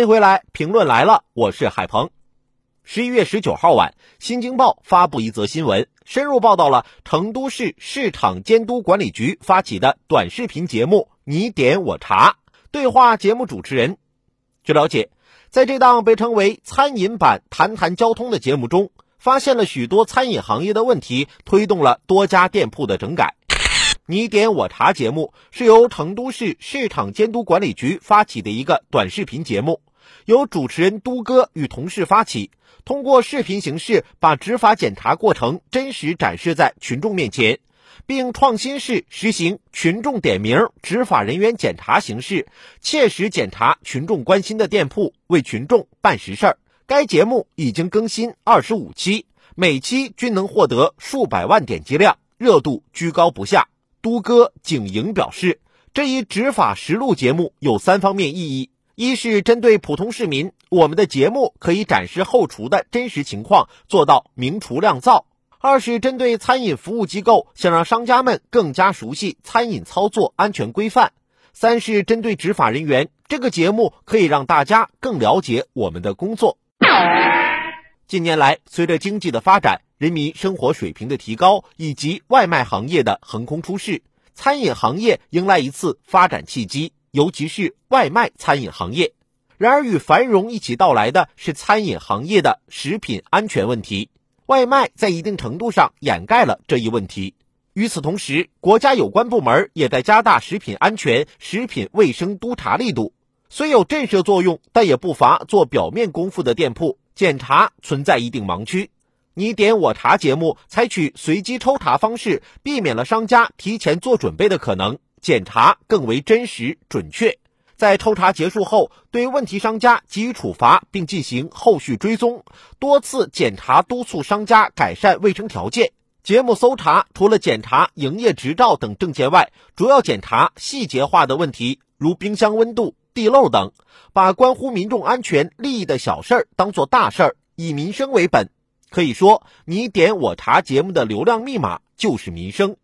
欢迎回来，评论来了，我是海鹏。十一月十九号晚，《新京报》发布一则新闻，深入报道了成都市市场监督管理局发起的短视频节目“你点我查”对话节目主持人。据了解，在这档被称为“餐饮版谈谈交通”的节目中，发现了许多餐饮行业的问题，推动了多家店铺的整改。你点我查节目是由成都市市场监督管理局发起的一个短视频节目，由主持人都哥与同事发起，通过视频形式把执法检查过程真实展示在群众面前，并创新式实行群众点名、执法人员检查形式，切实检查群众关心的店铺，为群众办实事儿。该节目已经更新二十五期，每期均能获得数百万点击量，热度居高不下。都哥景莹表示，这一执法实录节目有三方面意义：一是针对普通市民，我们的节目可以展示后厨的真实情况，做到明厨亮灶；二是针对餐饮服务机构，想让商家们更加熟悉餐饮操作安全规范；三是针对执法人员，这个节目可以让大家更了解我们的工作。近年来，随着经济的发展，人民生活水平的提高以及外卖行业的横空出世，餐饮行业迎来一次发展契机，尤其是外卖餐饮行业。然而，与繁荣一起到来的是餐饮行业的食品安全问题。外卖在一定程度上掩盖了这一问题。与此同时，国家有关部门也在加大食品安全、食品卫生督查力度。虽有震慑作用，但也不乏做表面功夫的店铺。检查存在一定盲区，你点我查节目采取随机抽查方式，避免了商家提前做准备的可能，检查更为真实准确。在抽查结束后，对问题商家给予处罚，并进行后续追踪，多次检查督促商家改善卫生条件。节目搜查除了检查营业执照等证件外，主要检查细节化的问题，如冰箱温度。地漏等，把关乎民众安全利益的小事儿当做大事儿，以民生为本。可以说，你点我查节目的流量密码就是民生。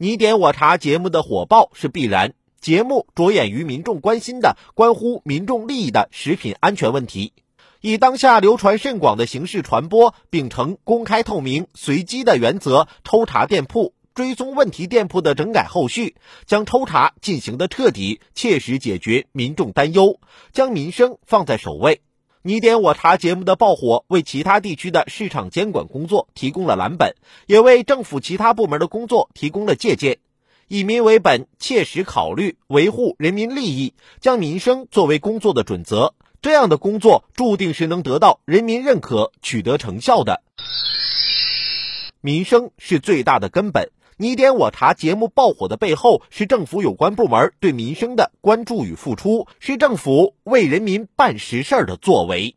你点我查节目的火爆是必然，节目着眼于民众关心的、关乎民众利益的食品安全问题，以当下流传甚广的形式传播，秉承公开透明、随机的原则抽查店铺。追踪问题店铺的整改后续，将抽查进行的彻底，切实解决民众担忧，将民生放在首位。你点我查节目的爆火，为其他地区的市场监管工作提供了蓝本，也为政府其他部门的工作提供了借鉴。以民为本，切实考虑维护人民利益，将民生作为工作的准则，这样的工作注定是能得到人民认可、取得成效的。民生是最大的根本。你点我查节目爆火的背后，是政府有关部门对民生的关注与付出，是政府为人民办实事儿的作为。